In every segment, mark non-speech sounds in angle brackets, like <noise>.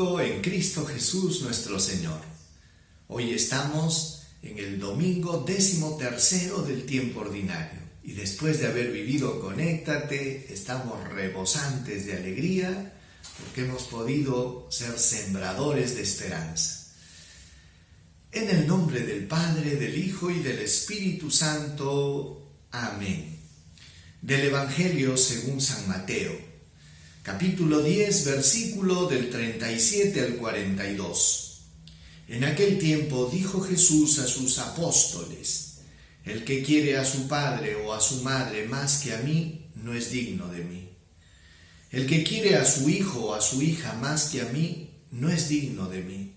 en Cristo Jesús nuestro Señor. Hoy estamos en el domingo décimo tercero del tiempo ordinario y después de haber vivido Conéctate, estamos rebosantes de alegría porque hemos podido ser sembradores de esperanza. En el nombre del Padre, del Hijo y del Espíritu Santo. Amén del Evangelio según San Mateo, capítulo 10, versículo del 37 al 42. En aquel tiempo dijo Jesús a sus apóstoles, el que quiere a su padre o a su madre más que a mí, no es digno de mí. El que quiere a su hijo o a su hija más que a mí, no es digno de mí.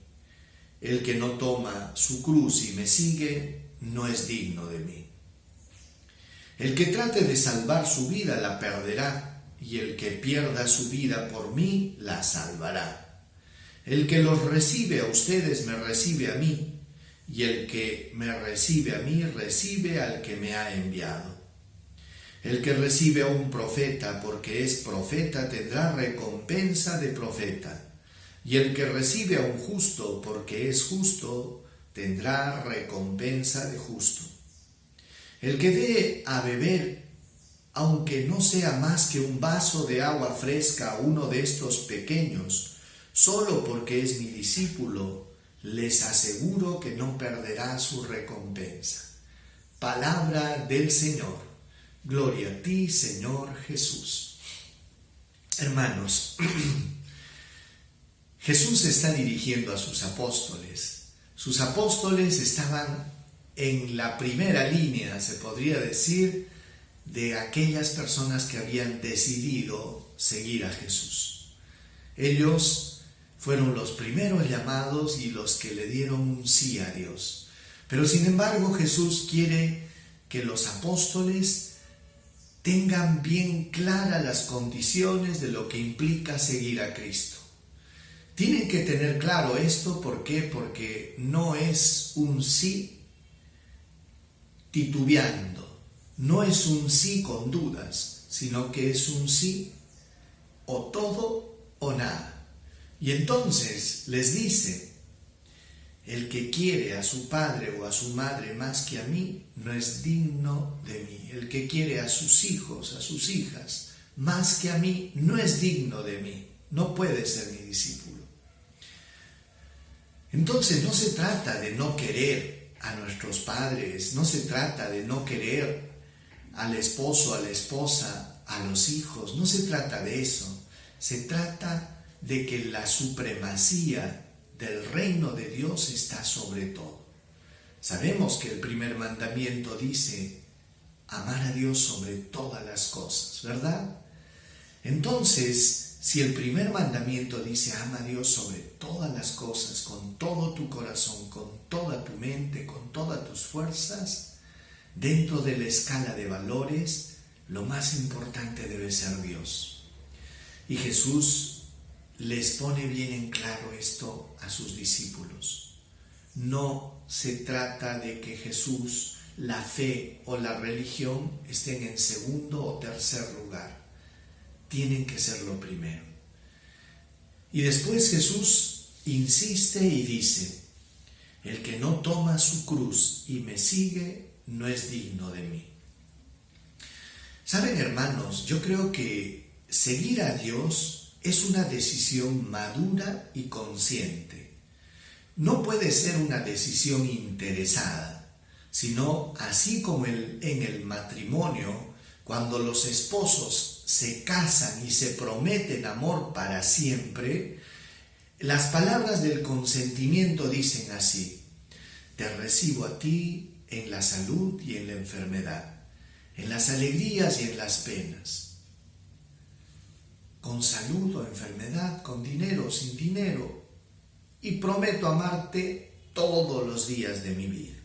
El que no toma su cruz y me sigue, no es digno de mí. El que trate de salvar su vida la perderá, y el que pierda su vida por mí la salvará. El que los recibe a ustedes me recibe a mí, y el que me recibe a mí recibe al que me ha enviado. El que recibe a un profeta porque es profeta tendrá recompensa de profeta, y el que recibe a un justo porque es justo tendrá recompensa de justo. El que dé a beber, aunque no sea más que un vaso de agua fresca a uno de estos pequeños, solo porque es mi discípulo, les aseguro que no perderá su recompensa. Palabra del Señor. Gloria a ti, Señor Jesús. Hermanos, <clears throat> Jesús está dirigiendo a sus apóstoles. Sus apóstoles estaban en la primera línea, se podría decir, de aquellas personas que habían decidido seguir a Jesús. Ellos fueron los primeros llamados y los que le dieron un sí a Dios. Pero sin embargo Jesús quiere que los apóstoles tengan bien claras las condiciones de lo que implica seguir a Cristo. Tienen que tener claro esto, ¿por qué? Porque no es un sí titubeando. No es un sí con dudas, sino que es un sí o todo o nada. Y entonces les dice, el que quiere a su padre o a su madre más que a mí, no es digno de mí. El que quiere a sus hijos, a sus hijas, más que a mí, no es digno de mí. No puede ser mi discípulo. Entonces no se trata de no querer a nuestros padres, no se trata de no querer al esposo, a la esposa, a los hijos, no se trata de eso, se trata de que la supremacía del reino de Dios está sobre todo. Sabemos que el primer mandamiento dice amar a Dios sobre todas las cosas, ¿verdad? Entonces, si el primer mandamiento dice, ama a Dios sobre todas las cosas, con todo tu corazón, con toda tu mente, con todas tus fuerzas, dentro de la escala de valores, lo más importante debe ser Dios. Y Jesús les pone bien en claro esto a sus discípulos. No se trata de que Jesús, la fe o la religión estén en segundo o tercer lugar tienen que ser lo primero. Y después Jesús insiste y dice, el que no toma su cruz y me sigue no es digno de mí. Saben hermanos, yo creo que seguir a Dios es una decisión madura y consciente. No puede ser una decisión interesada, sino así como en el matrimonio, cuando los esposos se casan y se prometen amor para siempre, las palabras del consentimiento dicen así, te recibo a ti en la salud y en la enfermedad, en las alegrías y en las penas, con salud o enfermedad, con dinero o sin dinero, y prometo amarte todos los días de mi vida.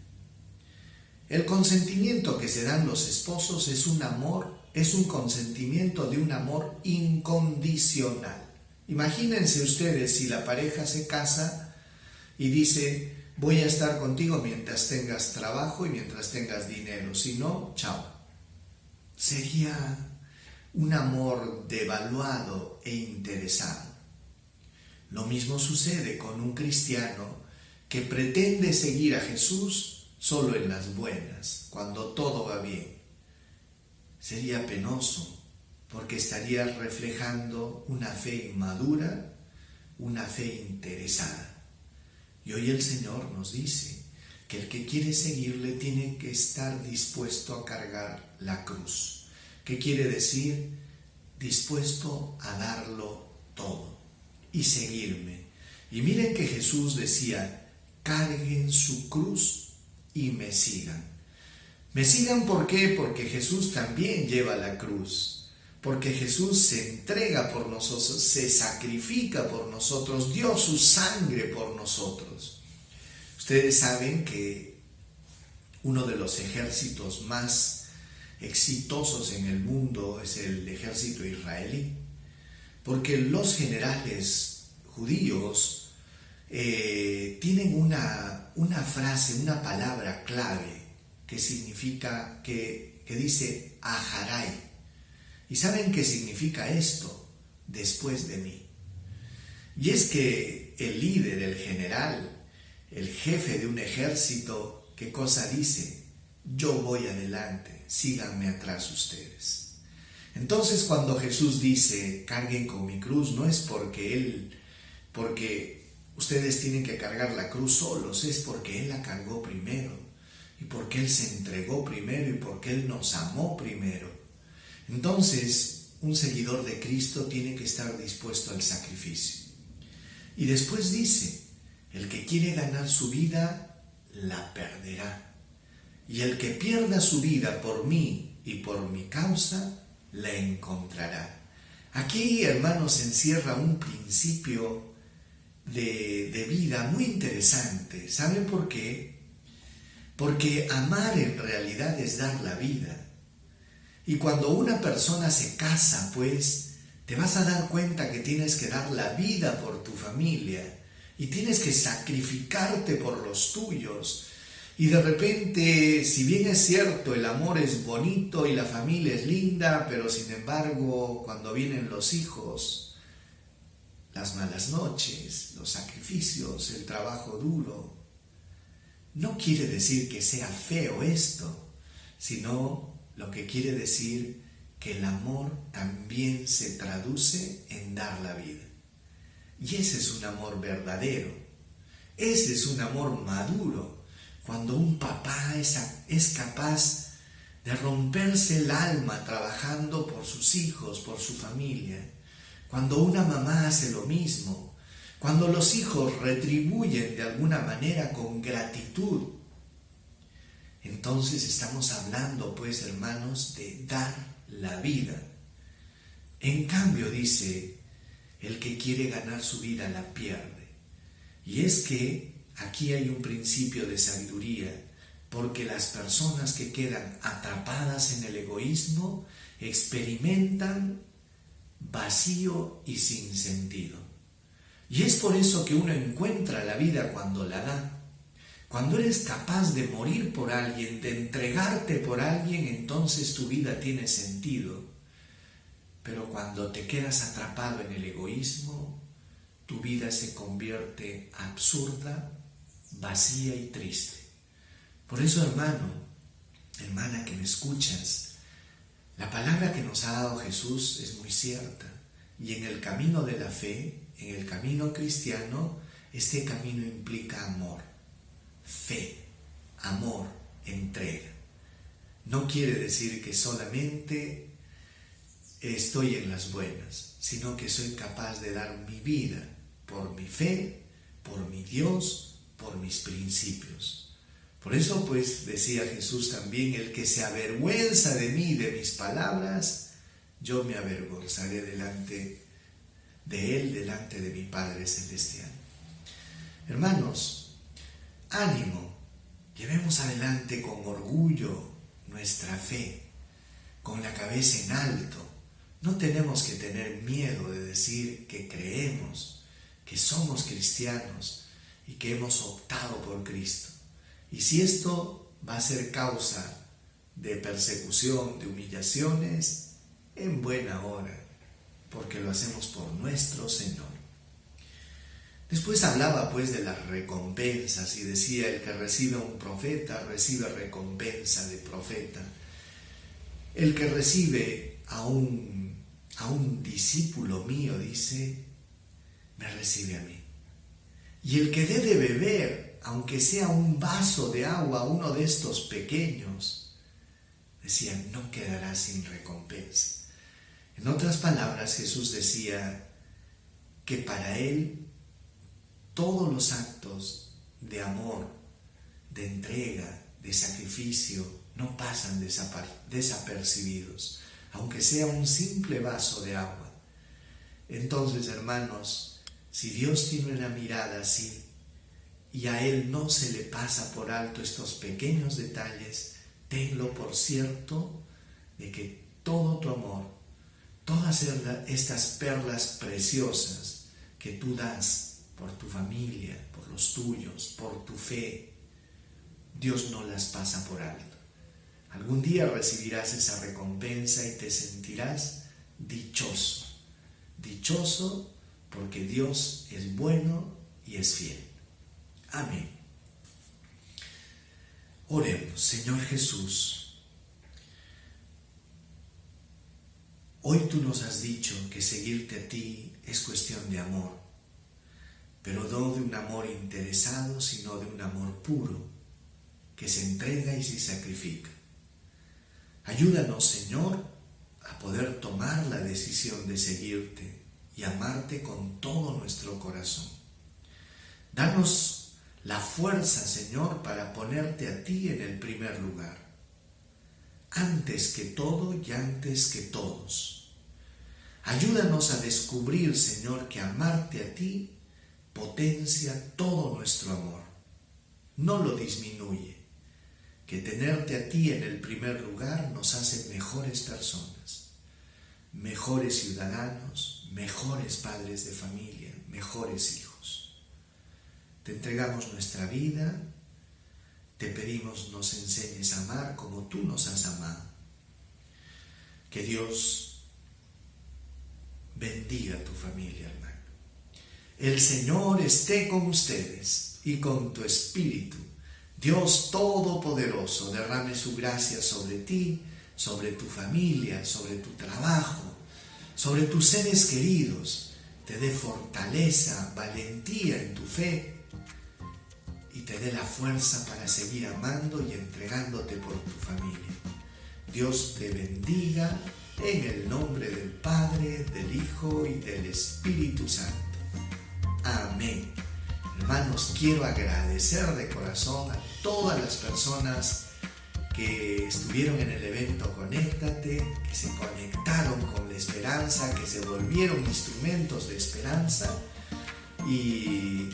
El consentimiento que se dan los esposos es un amor es un consentimiento de un amor incondicional. Imagínense ustedes si la pareja se casa y dice, voy a estar contigo mientras tengas trabajo y mientras tengas dinero, si no, chao. Sería un amor devaluado e interesado. Lo mismo sucede con un cristiano que pretende seguir a Jesús solo en las buenas, cuando todo va bien. Sería penoso porque estaría reflejando una fe inmadura, una fe interesada. Y hoy el Señor nos dice que el que quiere seguirle tiene que estar dispuesto a cargar la cruz. ¿Qué quiere decir? Dispuesto a darlo todo y seguirme. Y miren que Jesús decía, carguen su cruz y me sigan. Me sigan ¿por qué? Porque Jesús también lleva la cruz. Porque Jesús se entrega por nosotros, se sacrifica por nosotros, dio su sangre por nosotros. Ustedes saben que uno de los ejércitos más exitosos en el mundo es el ejército israelí, porque los generales judíos eh, tienen una, una frase, una palabra clave que significa, que, que dice aharai. ¿Y saben qué significa esto? Después de mí. Y es que el líder, el general, el jefe de un ejército, ¿qué cosa dice? Yo voy adelante, síganme atrás ustedes. Entonces cuando Jesús dice, carguen con mi cruz, no es porque Él, porque ustedes tienen que cargar la cruz solos, es porque Él la cargó primero, y porque Él se entregó primero, y porque Él nos amó primero. Entonces, un seguidor de Cristo tiene que estar dispuesto al sacrificio. Y después dice, el que quiere ganar su vida, la perderá. Y el que pierda su vida por mí y por mi causa, la encontrará. Aquí, hermanos, encierra un principio de, de vida muy interesante. ¿Saben por qué? Porque amar en realidad es dar la vida. Y cuando una persona se casa, pues, te vas a dar cuenta que tienes que dar la vida por tu familia y tienes que sacrificarte por los tuyos. Y de repente, si bien es cierto, el amor es bonito y la familia es linda, pero sin embargo, cuando vienen los hijos, las malas noches, los sacrificios, el trabajo duro, no quiere decir que sea feo esto, sino lo que quiere decir que el amor también se traduce en dar la vida. Y ese es un amor verdadero, ese es un amor maduro, cuando un papá es, es capaz de romperse el alma trabajando por sus hijos, por su familia, cuando una mamá hace lo mismo, cuando los hijos retribuyen de alguna manera con gratitud, entonces estamos hablando, pues hermanos, de dar la vida. En cambio, dice, el que quiere ganar su vida la pierde. Y es que aquí hay un principio de sabiduría, porque las personas que quedan atrapadas en el egoísmo experimentan vacío y sin sentido. Y es por eso que uno encuentra la vida cuando la da. Cuando eres capaz de morir por alguien, de entregarte por alguien, entonces tu vida tiene sentido. Pero cuando te quedas atrapado en el egoísmo, tu vida se convierte absurda, vacía y triste. Por eso, hermano, hermana que me escuchas, la palabra que nos ha dado Jesús es muy cierta. Y en el camino de la fe, en el camino cristiano, este camino implica amor, fe, amor, entrega. No quiere decir que solamente estoy en las buenas, sino que soy capaz de dar mi vida por mi fe, por mi Dios, por mis principios. Por eso pues decía Jesús también, el que se avergüenza de mí, de mis palabras, yo me avergonzaré delante de Él, delante de mi Padre Celestial. Hermanos, ánimo, llevemos adelante con orgullo nuestra fe, con la cabeza en alto, no tenemos que tener miedo de decir que creemos, que somos cristianos y que hemos optado por Cristo. Y si esto va a ser causa de persecución, de humillaciones, en buena hora, porque lo hacemos por nuestro Señor. Después hablaba pues de las recompensas y decía, el que recibe a un profeta recibe recompensa de profeta. El que recibe a un, a un discípulo mío, dice, me recibe a mí. Y el que dé de beber, aunque sea un vaso de agua, uno de estos pequeños, decía, no quedará sin recompensa. En otras palabras, Jesús decía que para él todos los actos de amor, de entrega, de sacrificio, no pasan desapercibidos, aunque sea un simple vaso de agua. Entonces, hermanos, si Dios tiene una mirada así y a Él no se le pasa por alto estos pequeños detalles, tenlo por cierto de que todo tu amor, todas estas perlas preciosas que tú das por tu familia, por los tuyos, por tu fe, Dios no las pasa por alto. Algún día recibirás esa recompensa y te sentirás dichoso. Dichoso porque Dios es bueno y es fiel. Amén. Oremos, Señor Jesús. Hoy tú nos has dicho que seguirte a ti es cuestión de amor, pero no de un amor interesado, sino de un amor puro, que se entrega y se sacrifica. Ayúdanos, Señor, a poder tomar la decisión de seguirte y amarte con todo nuestro corazón. Danos la fuerza, Señor, para ponerte a ti en el primer lugar antes que todo y antes que todos. Ayúdanos a descubrir, Señor, que amarte a ti potencia todo nuestro amor, no lo disminuye, que tenerte a ti en el primer lugar nos hace mejores personas, mejores ciudadanos, mejores padres de familia, mejores hijos. Te entregamos nuestra vida, te pedimos nos enseñes a amar como tú nos has amado. Que Dios bendiga tu familia, hermano. El Señor esté con ustedes y con tu espíritu. Dios Todopoderoso derrame su gracia sobre ti, sobre tu familia, sobre tu trabajo, sobre tus seres queridos. Te dé fortaleza, valentía en tu fe y te dé la fuerza para seguir amando y entregándote por tu familia. Dios te bendiga en el nombre del Padre, del Hijo y del Espíritu Santo. Amén. Hermanos, quiero agradecer de corazón a todas las personas que estuvieron en el evento Conéctate, que se conectaron con la esperanza, que se volvieron instrumentos de esperanza y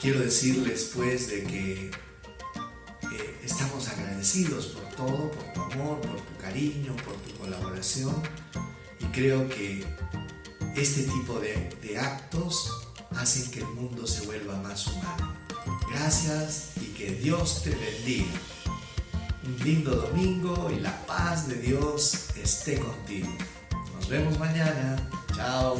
quiero decirles pues de que eh, estamos agradecidos por todo, por tu amor, por tu cariño, por tu colaboración y creo que este tipo de, de actos hacen que el mundo se vuelva más humano. Gracias y que Dios te bendiga. Un lindo domingo y la paz de Dios esté contigo. Nos vemos mañana. Chao.